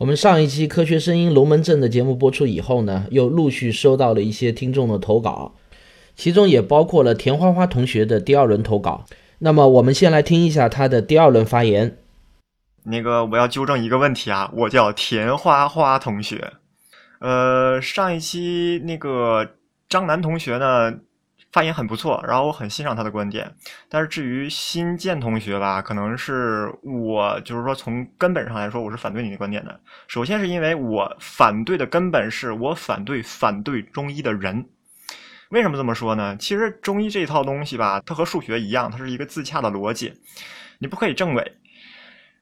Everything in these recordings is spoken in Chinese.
我们上一期《科学声音龙门阵》的节目播出以后呢，又陆续收到了一些听众的投稿，其中也包括了田花花同学的第二轮投稿。那么，我们先来听一下他的第二轮发言。那个，我要纠正一个问题啊，我叫田花花同学。呃，上一期那个张楠同学呢？发言很不错，然后我很欣赏他的观点。但是至于新建同学吧，可能是我就是说从根本上来说，我是反对你的观点的。首先是因为我反对的根本是我反对反对中医的人。为什么这么说呢？其实中医这套东西吧，它和数学一样，它是一个自洽的逻辑，你不可以证伪。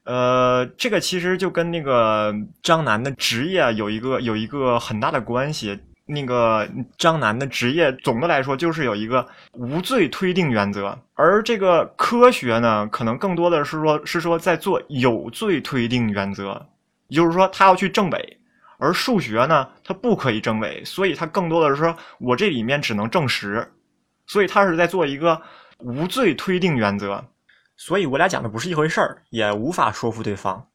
呃，这个其实就跟那个张楠的职业有一个有一个很大的关系。那个张楠的职业，总的来说就是有一个无罪推定原则，而这个科学呢，可能更多的是说，是说在做有罪推定原则，也就是说他要去证伪，而数学呢，它不可以证伪，所以它更多的是说我这里面只能证实，所以他是在做一个无罪推定原则，所以我俩讲的不是一回事儿，也无法说服对方。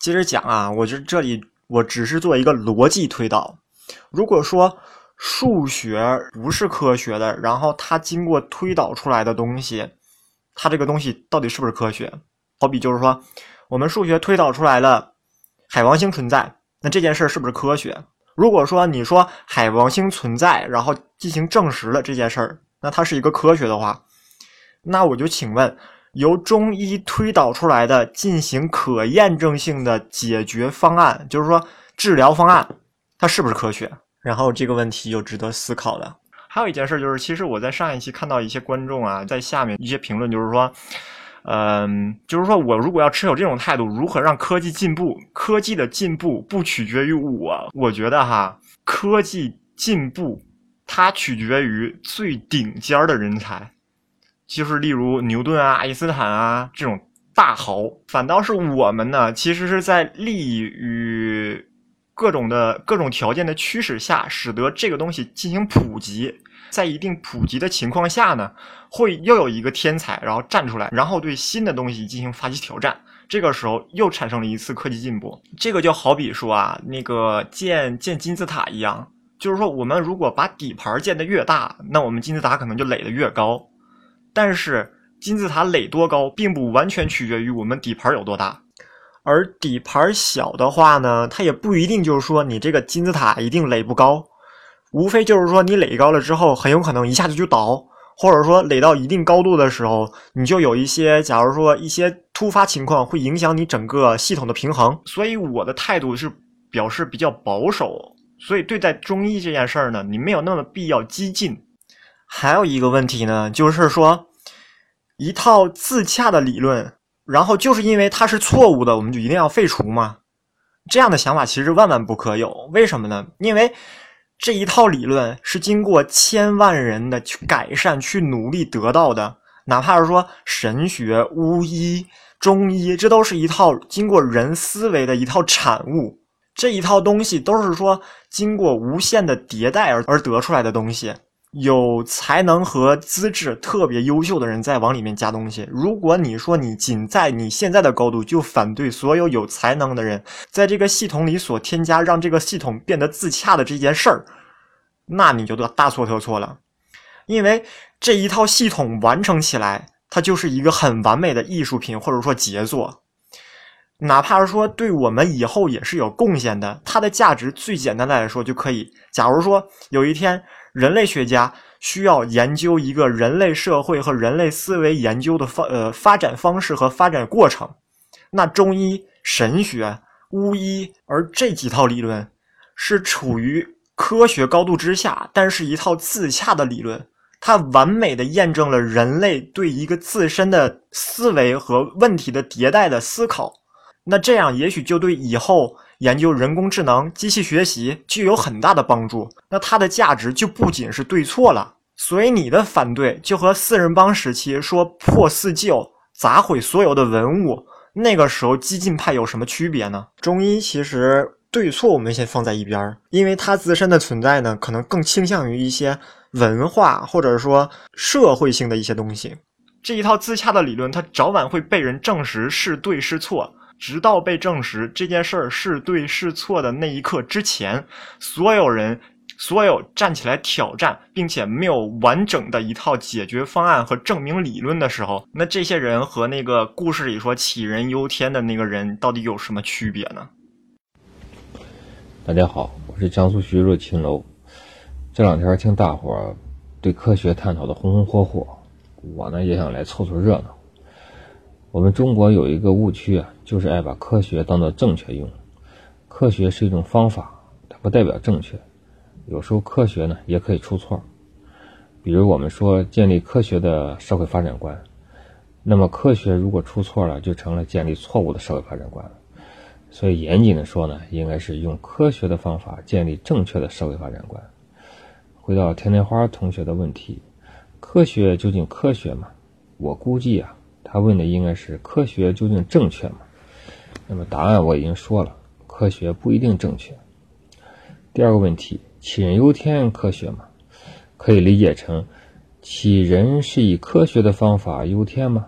接着讲啊，我就这里我只是做一个逻辑推导。如果说数学不是科学的，然后它经过推导出来的东西，它这个东西到底是不是科学？好比就是说，我们数学推导出来了海王星存在，那这件事是不是科学？如果说你说海王星存在，然后进行证实了这件事儿，那它是一个科学的话，那我就请问，由中医推导出来的进行可验证性的解决方案，就是说治疗方案。它是不是科学？然后这个问题又值得思考的。还有一件事就是，其实我在上一期看到一些观众啊，在下面一些评论，就是说，嗯，就是说我如果要持有这种态度，如何让科技进步？科技的进步不取决于我，我觉得哈，科技进步它取决于最顶尖的人才，就是例如牛顿啊、爱因斯坦啊这种大豪。反倒是我们呢，其实是在利于。各种的各种条件的驱使下，使得这个东西进行普及，在一定普及的情况下呢，会又有一个天才，然后站出来，然后对新的东西进行发起挑战。这个时候又产生了一次科技进步。这个就好比说啊，那个建建金字塔一样，就是说我们如果把底盘建得越大，那我们金字塔可能就垒得越高。但是金字塔垒多高，并不完全取决于我们底盘有多大。而底盘小的话呢，它也不一定就是说你这个金字塔一定垒不高，无非就是说你垒高了之后，很有可能一下子就倒，或者说垒到一定高度的时候，你就有一些，假如说一些突发情况会影响你整个系统的平衡。所以我的态度是表示比较保守，所以对待中医这件事儿呢，你没有那么必要激进。还有一个问题呢，就是说一套自洽的理论。然后就是因为它是错误的，我们就一定要废除吗？这样的想法其实万万不可有。为什么呢？因为这一套理论是经过千万人的去改善、去努力得到的。哪怕是说神学、巫医、中医，这都是一套经过人思维的一套产物。这一套东西都是说经过无限的迭代而而得出来的东西。有才能和资质特别优秀的人在往里面加东西。如果你说你仅在你现在的高度就反对所有有才能的人在这个系统里所添加让这个系统变得自洽的这件事儿，那你就得大错特错了。因为这一套系统完成起来，它就是一个很完美的艺术品或者说杰作。哪怕是说对我们以后也是有贡献的，它的价值最简单的来说就可以。假如说有一天。人类学家需要研究一个人类社会和人类思维研究的发呃发展方式和发展过程，那中医、神学、巫医，而这几套理论是处于科学高度之下，但是一套自洽的理论，它完美的验证了人类对一个自身的思维和问题的迭代的思考，那这样也许就对以后。研究人工智能、机器学习具有很大的帮助，那它的价值就不仅是对错了。所以你的反对就和四人帮时期说破四旧、砸毁所有的文物，那个时候激进派有什么区别呢？中医其实对错我们先放在一边儿，因为它自身的存在呢，可能更倾向于一些文化或者说社会性的一些东西。这一套自洽的理论，它早晚会被人证实是对是错。直到被证实这件事儿是对是错的那一刻之前，所有人。所有站起来挑战，并且没有完整的一套解决方案和证明理论的时候，那这些人和那个故事里说杞人忧天的那个人到底有什么区别呢？大家好，我是江苏徐州秦楼。这两天听大伙儿对科学探讨的红红火火，我呢也想来凑凑热闹。我们中国有一个误区啊，就是爱把科学当做正确用。科学是一种方法，它不代表正确。有时候科学呢也可以出错，比如我们说建立科学的社会发展观，那么科学如果出错了，就成了建立错误的社会发展观了。所以严谨的说呢，应该是用科学的方法建立正确的社会发展观。回到甜甜花同学的问题，科学究竟科学吗？我估计啊，他问的应该是科学究竟正确吗？那么答案我已经说了，科学不一定正确。第二个问题。杞人忧天科学吗？可以理解成，杞人是以科学的方法忧天吗？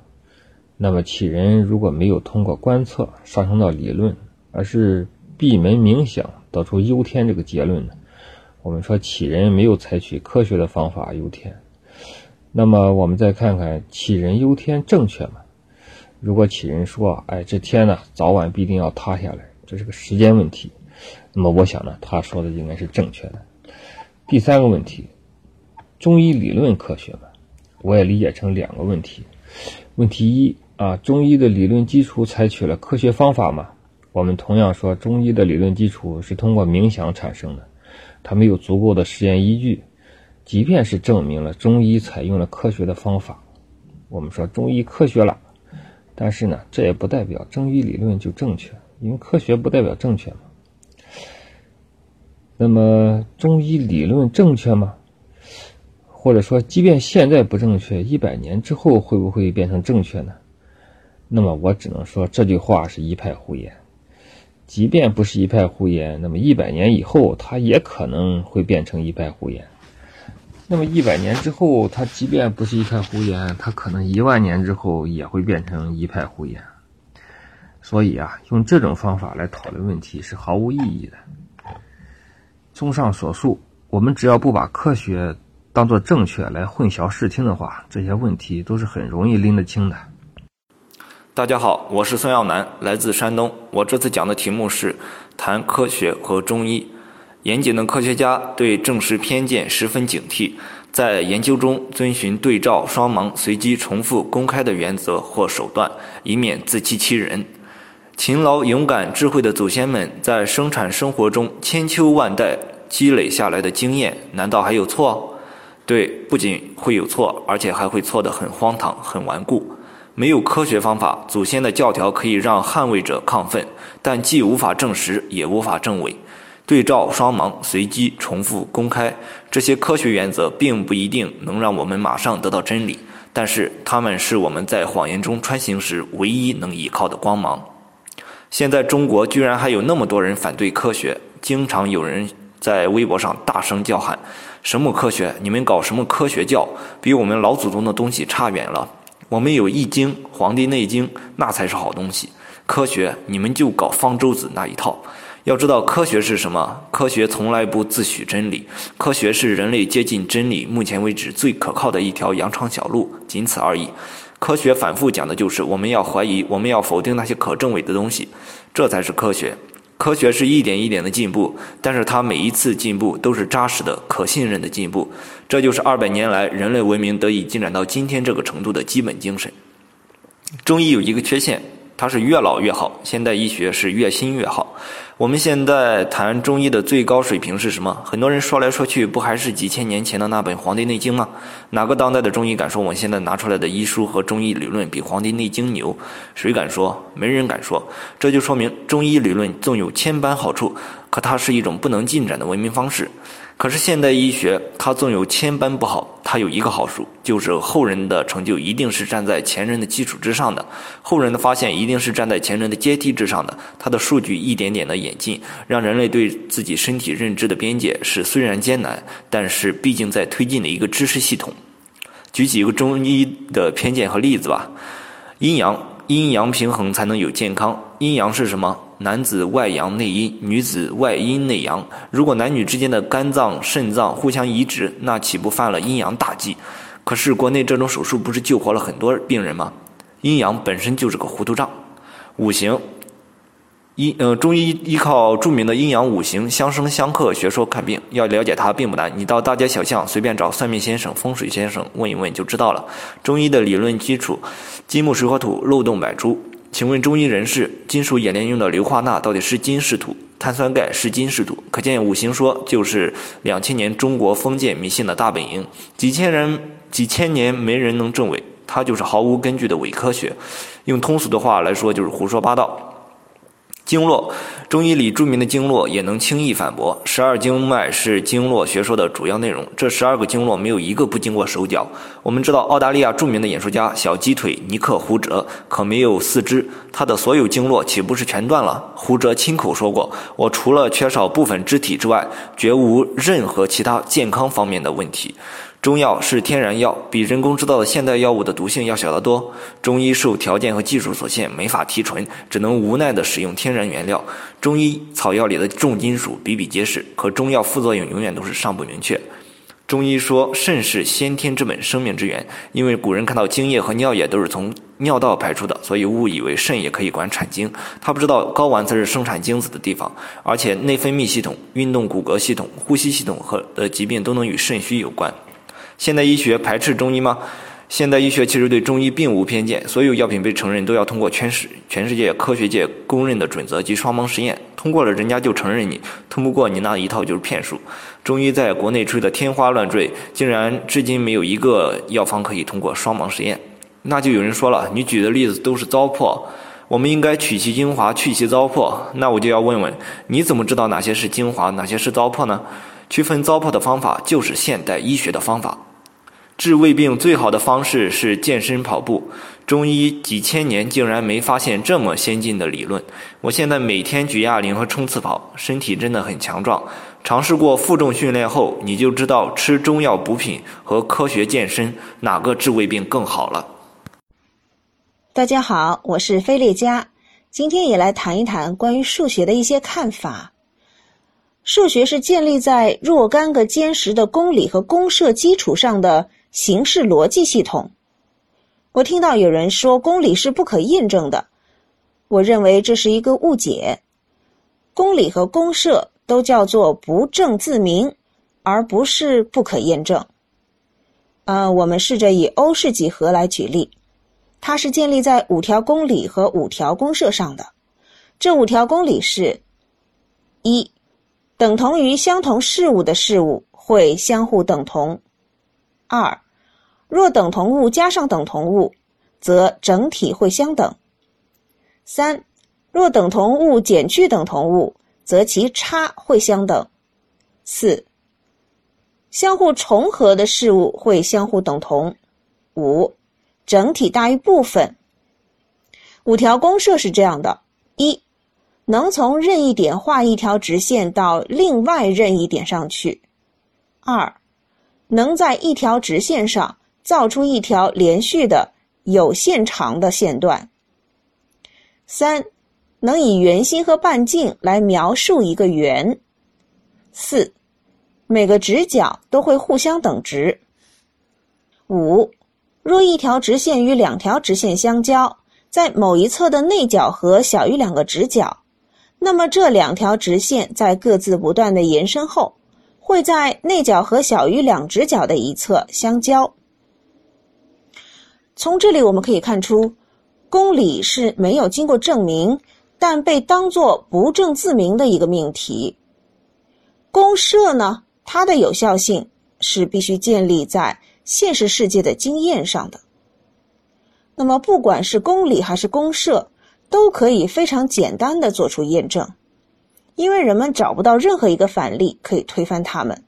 那么杞人如果没有通过观测上升到理论，而是闭门冥想得出忧天这个结论呢？我们说杞人没有采取科学的方法忧天。那么我们再看看杞人忧天正确吗？如果杞人说：“哎，这天呢，早晚必定要塌下来，这是个时间问题。”那么我想呢，他说的应该是正确的。第三个问题，中医理论科学吗？我也理解成两个问题。问题一啊，中医的理论基础采取了科学方法吗？我们同样说，中医的理论基础是通过冥想产生的，它没有足够的实验依据。即便是证明了中医采用了科学的方法，我们说中医科学了，但是呢，这也不代表中医理论就正确，因为科学不代表正确嘛。那么中医理论正确吗？或者说，即便现在不正确，一百年之后会不会变成正确呢？那么我只能说这句话是一派胡言。即便不是一派胡言，那么一百年以后它也可能会变成一派胡言。那么一百年之后，它即便不是一派胡言，它可能一万年之后也会变成一派胡言。所以啊，用这种方法来讨论问题是毫无意义的。综上所述，我们只要不把科学当做正确来混淆视听的话，这些问题都是很容易拎得清的。大家好，我是孙耀南，来自山东。我这次讲的题目是谈科学和中医。严谨的科学家对证实偏见十分警惕，在研究中遵循对照、双盲、随机、重复、公开的原则或手段，以免自欺欺人。勤劳、勇敢、智慧的祖先们在生产生活中千秋万代积累下来的经验，难道还有错？对，不仅会有错，而且还会错得很荒唐、很顽固。没有科学方法，祖先的教条可以让捍卫者亢奋，但既无法证实，也无法证伪。对照、双盲、随机、重复、公开，这些科学原则并不一定能让我们马上得到真理，但是它们是我们在谎言中穿行时唯一能依靠的光芒。现在中国居然还有那么多人反对科学，经常有人在微博上大声叫喊：“什么科学？你们搞什么科学教？比我们老祖宗的东西差远了。我们有《易经》《黄帝内经》，那才是好东西。科学，你们就搞方舟子那一套。要知道科学是什么？科学从来不自诩真理，科学是人类接近真理目前为止最可靠的一条羊肠小路，仅此而已。”科学反复讲的就是我们要怀疑，我们要否定那些可证伪的东西，这才是科学。科学是一点一点的进步，但是它每一次进步都是扎实的、可信任的进步。这就是二百年来人类文明得以进展到今天这个程度的基本精神。中医有一个缺陷，它是越老越好，现代医学是越新越好。我们现在谈中医的最高水平是什么？很多人说来说去，不还是几千年前的那本《黄帝内经》吗？哪个当代的中医敢说我现在拿出来的医书和中医理论比《黄帝内经》牛？谁敢说？没人敢说。这就说明中医理论纵有千般好处，可它是一种不能进展的文明方式。可是现代医学，它纵有千般不好，它有一个好处，就是后人的成就一定是站在前人的基础之上的，后人的发现一定是站在前人的阶梯之上的。它的数据一点点的演进，让人类对自己身体认知的边界是虽然艰难，但是毕竟在推进的一个知识系统。举几个中医的偏见和例子吧，阴阳。阴阳平衡才能有健康。阴阳是什么？男子外阳内阴，女子外阴内阳。如果男女之间的肝脏、肾脏互相移植，那岂不犯了阴阳大忌？可是国内这种手术不是救活了很多病人吗？阴阳本身就是个糊涂账。五行。一呃，中医依靠著名的阴阳五行相生相克学说看病，要了解它并不难。你到大街小巷随便找算命先生、风水先生问一问就知道了。中医的理论基础，金木水火土漏洞百出。请问中医人士，金属冶炼用的硫化钠到底是金是土？碳酸钙是金是土？可见五行说就是两千年中国封建迷信的大本营，几千人几千年没人能证伪，它就是毫无根据的伪科学。用通俗的话来说，就是胡说八道。经络，中医里著名的经络也能轻易反驳。十二经脉是经络学说的主要内容，这十二个经络没有一个不经过手脚。我们知道，澳大利亚著名的演说家小鸡腿尼克胡哲可没有四肢，他的所有经络岂不是全断了？胡哲亲口说过：“我除了缺少部分肢体之外，绝无任何其他健康方面的问题。”中药是天然药，比人工制造的现代药物的毒性要小得多。中医受条件和技术所限，没法提纯，只能无奈地使用天然原料。中医草药里的重金属比比皆是，可中药副作用永远都是尚不明确。中医说肾是先天之本，生命之源。因为古人看到精液和尿液都是从尿道排出的，所以误以为肾也可以管产精。他不知道睾丸才是生产精子的地方，而且内分泌系统、运动骨骼系统、呼吸系统和的疾病都能与肾虚有关。现代医学排斥中医吗？现代医学其实对中医并无偏见，所有药品被承认都要通过全世全世界科学界公认的准则及双盲实验，通过了人家就承认你，通不过你那一套就是骗术。中医在国内吹得天花乱坠，竟然至今没有一个药方可以通过双盲实验。那就有人说了，你举的例子都是糟粕，我们应该取其精华，去其糟粕。那我就要问问，你怎么知道哪些是精华，哪些是糟粕呢？区分糟粕的方法就是现代医学的方法。治胃病最好的方式是健身跑步。中医几千年竟然没发现这么先进的理论。我现在每天举哑铃和冲刺跑，身体真的很强壮。尝试过负重训练后，你就知道吃中药补品和科学健身哪个治胃病更好了。大家好，我是飞列佳，今天也来谈一谈关于数学的一些看法。数学是建立在若干个坚实的公理和公设基础上的。形式逻辑系统，我听到有人说公理是不可验证的，我认为这是一个误解。公理和公设都叫做不证自明，而不是不可验证。呃，我们试着以欧式几何来举例，它是建立在五条公理和五条公设上的。这五条公理是：一，等同于相同事物的事物会相互等同。二，若等同物加上等同物，则整体会相等。三，若等同物减去等同物，则其差会相等。四，相互重合的事物会相互等同。五，整体大于部分。五条公设是这样的：一，能从任意点画一条直线到另外任意点上去。二。能在一条直线上造出一条连续的有限长的线段。三，能以圆心和半径来描述一个圆。四，每个直角都会互相等值。五，若一条直线与两条直线相交，在某一侧的内角和小于两个直角，那么这两条直线在各自不断的延伸后。会在内角和小于两直角的一侧相交。从这里我们可以看出，公理是没有经过证明，但被当作不证自明的一个命题。公设呢，它的有效性是必须建立在现实世界的经验上的。那么，不管是公理还是公设，都可以非常简单的做出验证。因为人们找不到任何一个反例可以推翻它们，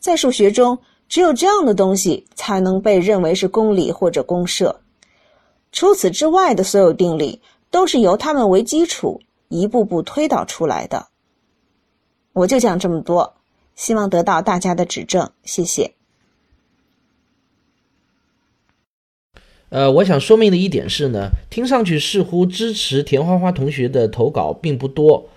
在数学中，只有这样的东西才能被认为是公理或者公设。除此之外的所有定理都是由它们为基础一步步推导出来的。我就讲这么多，希望得到大家的指正，谢谢。呃，我想说明的一点是呢，听上去似乎支持田花花同学的投稿并不多，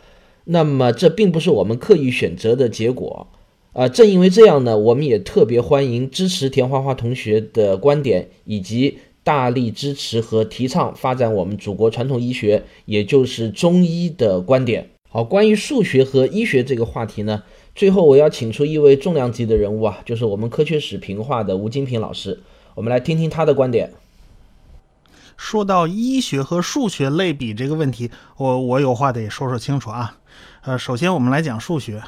那么这并不是我们刻意选择的结果。啊，正因为这样呢，我们也特别欢迎支持田花花同学的观点，以及大力支持和提倡发展我们祖国传统医学，也就是中医的观点。好，关于数学和医学这个话题呢，最后我要请出一位重量级的人物啊，就是我们科学史评话的吴金平老师，我们来听听他的观点。说到医学和数学类比这个问题，我我有话得说说清楚啊。呃，首先我们来讲数学。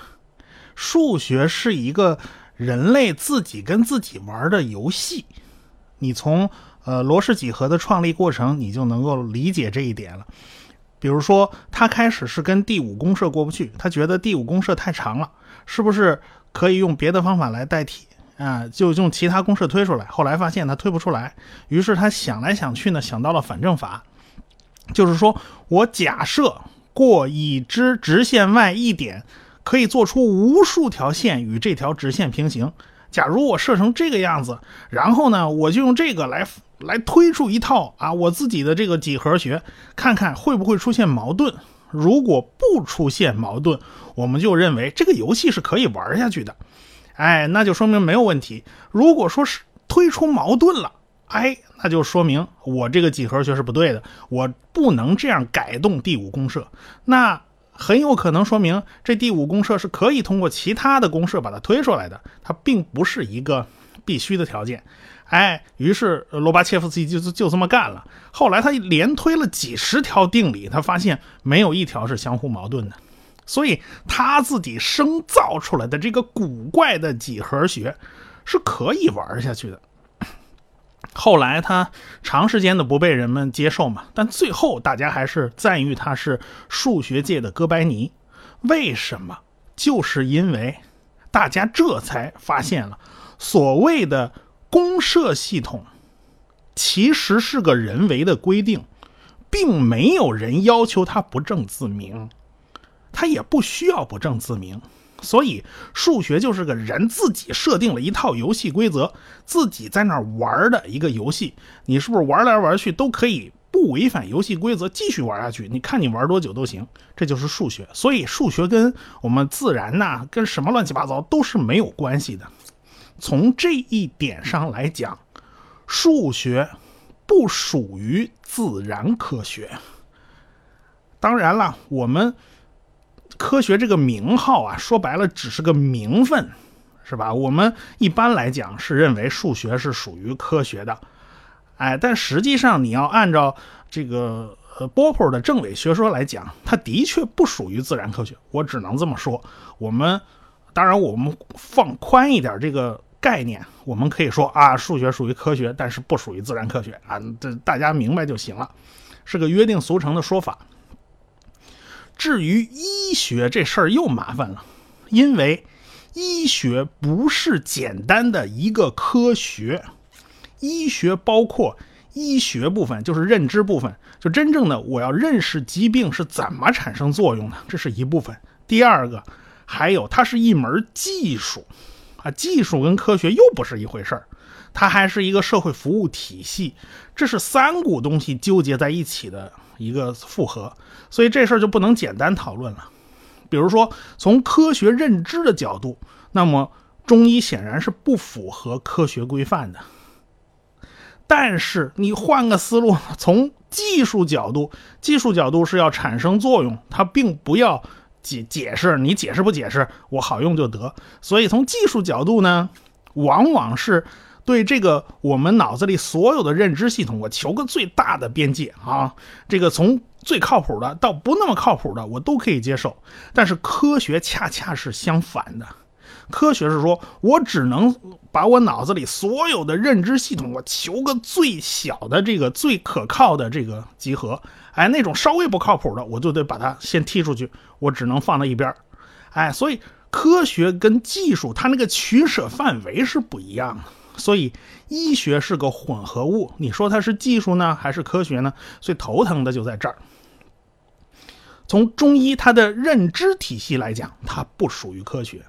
数学是一个人类自己跟自己玩的游戏，你从呃罗氏几何的创立过程，你就能够理解这一点了。比如说，他开始是跟第五公社过不去，他觉得第五公社太长了，是不是可以用别的方法来代替啊？就用其他公式推出来。后来发现他推不出来，于是他想来想去呢，想到了反证法，就是说我假设过已知直线外一点。可以做出无数条线与这条直线平行。假如我设成这个样子，然后呢，我就用这个来来推出一套啊，我自己的这个几何学，看看会不会出现矛盾。如果不出现矛盾，我们就认为这个游戏是可以玩下去的。哎，那就说明没有问题。如果说是推出矛盾了，哎，那就说明我这个几何学是不对的，我不能这样改动第五公社。那。很有可能说明这第五公社是可以通过其他的公社把它推出来的，它并不是一个必须的条件。哎，于是罗巴切夫斯基就就这么干了。后来他连推了几十条定理，他发现没有一条是相互矛盾的，所以他自己生造出来的这个古怪的几何学是可以玩下去的。后来他长时间的不被人们接受嘛，但最后大家还是赞誉他是数学界的哥白尼。为什么？就是因为大家这才发现了所谓的公设系统其实是个人为的规定，并没有人要求他不证自明，他也不需要不证自明。所以，数学就是个人自己设定了一套游戏规则，自己在那玩的一个游戏。你是不是玩来玩去都可以不违反游戏规则继续玩下去？你看你玩多久都行，这就是数学。所以，数学跟我们自然呐，跟什么乱七八糟都是没有关系的。从这一点上来讲，数学不属于自然科学。当然了，我们。科学这个名号啊，说白了只是个名分，是吧？我们一般来讲是认为数学是属于科学的，哎，但实际上你要按照这个呃波普的政伪学说来讲，它的确不属于自然科学。我只能这么说。我们当然我们放宽一点这个概念，我们可以说啊，数学属于科学，但是不属于自然科学啊，这大家明白就行了，是个约定俗成的说法。至于医学这事儿又麻烦了，因为医学不是简单的一个科学，医学包括医学部分，就是认知部分，就真正的我要认识疾病是怎么产生作用的，这是一部分。第二个，还有它是一门技术，啊，技术跟科学又不是一回事儿，它还是一个社会服务体系，这是三股东西纠结在一起的。一个复合，所以这事儿就不能简单讨论了。比如说，从科学认知的角度，那么中医显然是不符合科学规范的。但是你换个思路，从技术角度，技术角度是要产生作用，它并不要解解释，你解释不解释，我好用就得。所以从技术角度呢，往往是。对这个，我们脑子里所有的认知系统，我求个最大的边界啊！这个从最靠谱的到不那么靠谱的，我都可以接受。但是科学恰恰是相反的，科学是说我只能把我脑子里所有的认知系统，我求个最小的这个最可靠的这个集合。哎，那种稍微不靠谱的，我就得把它先踢出去，我只能放在一边哎，所以科学跟技术它那个取舍范围是不一样的。所以，医学是个混合物。你说它是技术呢，还是科学呢？最头疼的就在这儿。从中医它的认知体系来讲，它不属于科学，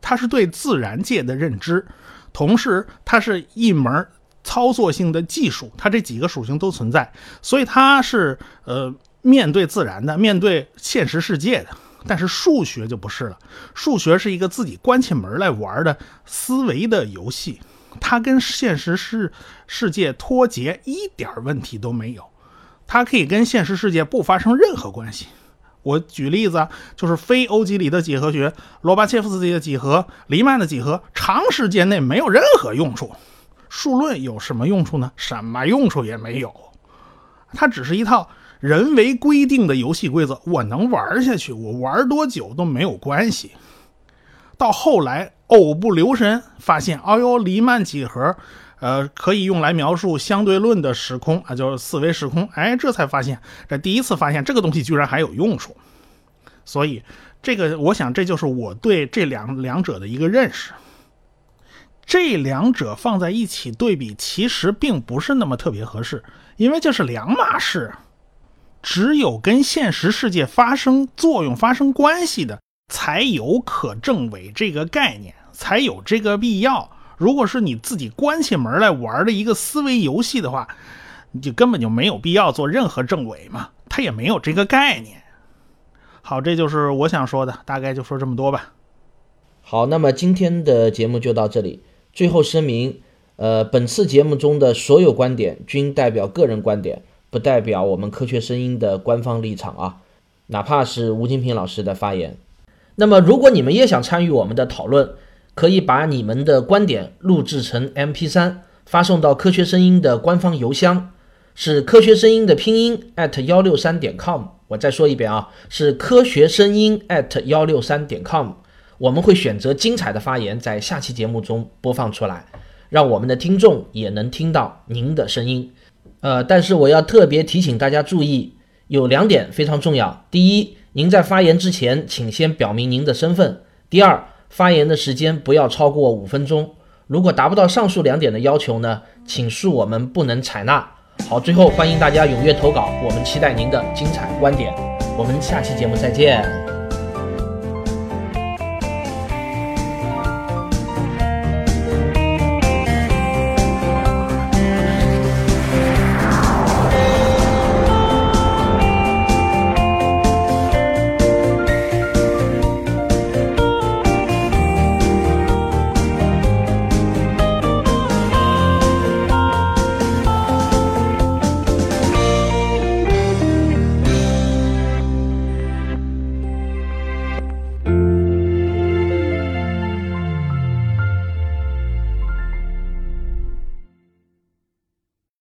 它是对自然界的认知，同时它是一门操作性的技术，它这几个属性都存在，所以它是呃面对自然的，面对现实世界的。但是数学就不是了，数学是一个自己关起门来玩的思维的游戏，它跟现实世世界脱节一点问题都没有，它可以跟现实世界不发生任何关系。我举例子啊，就是非欧几里得几何学，罗巴切夫斯基的几何，黎曼的几何，长时间内没有任何用处。数论有什么用处呢？什么用处也没有，它只是一套人为规定的游戏规则，我能玩下去，我玩多久都没有关系。到后来偶不留神发现，哦呦，黎曼几何。呃，可以用来描述相对论的时空啊，就是四维时空。哎，这才发现，这第一次发现这个东西居然还有用处。所以，这个我想这就是我对这两两者的一个认识。这两者放在一起对比，其实并不是那么特别合适，因为这是两码事。只有跟现实世界发生作用、发生关系的，才有可证伪这个概念，才有这个必要。如果是你自己关起门来玩的一个思维游戏的话，你就根本就没有必要做任何证伪嘛，他也没有这个概念。好，这就是我想说的，大概就说这么多吧。好，那么今天的节目就到这里。最后声明，呃，本次节目中的所有观点均代表个人观点，不代表我们科学声音的官方立场啊，哪怕是吴金平老师的发言。那么，如果你们也想参与我们的讨论，可以把你们的观点录制成 MP3，发送到科学声音的官方邮箱，是科学声音的拼音 at 幺六三点 com。我再说一遍啊，是科学声音 at 幺六三点 com。我们会选择精彩的发言，在下期节目中播放出来，让我们的听众也能听到您的声音。呃，但是我要特别提醒大家注意，有两点非常重要：第一，您在发言之前，请先表明您的身份；第二，发言的时间不要超过五分钟。如果达不到上述两点的要求呢，请恕我们不能采纳。好，最后欢迎大家踊跃投稿，我们期待您的精彩观点。我们下期节目再见。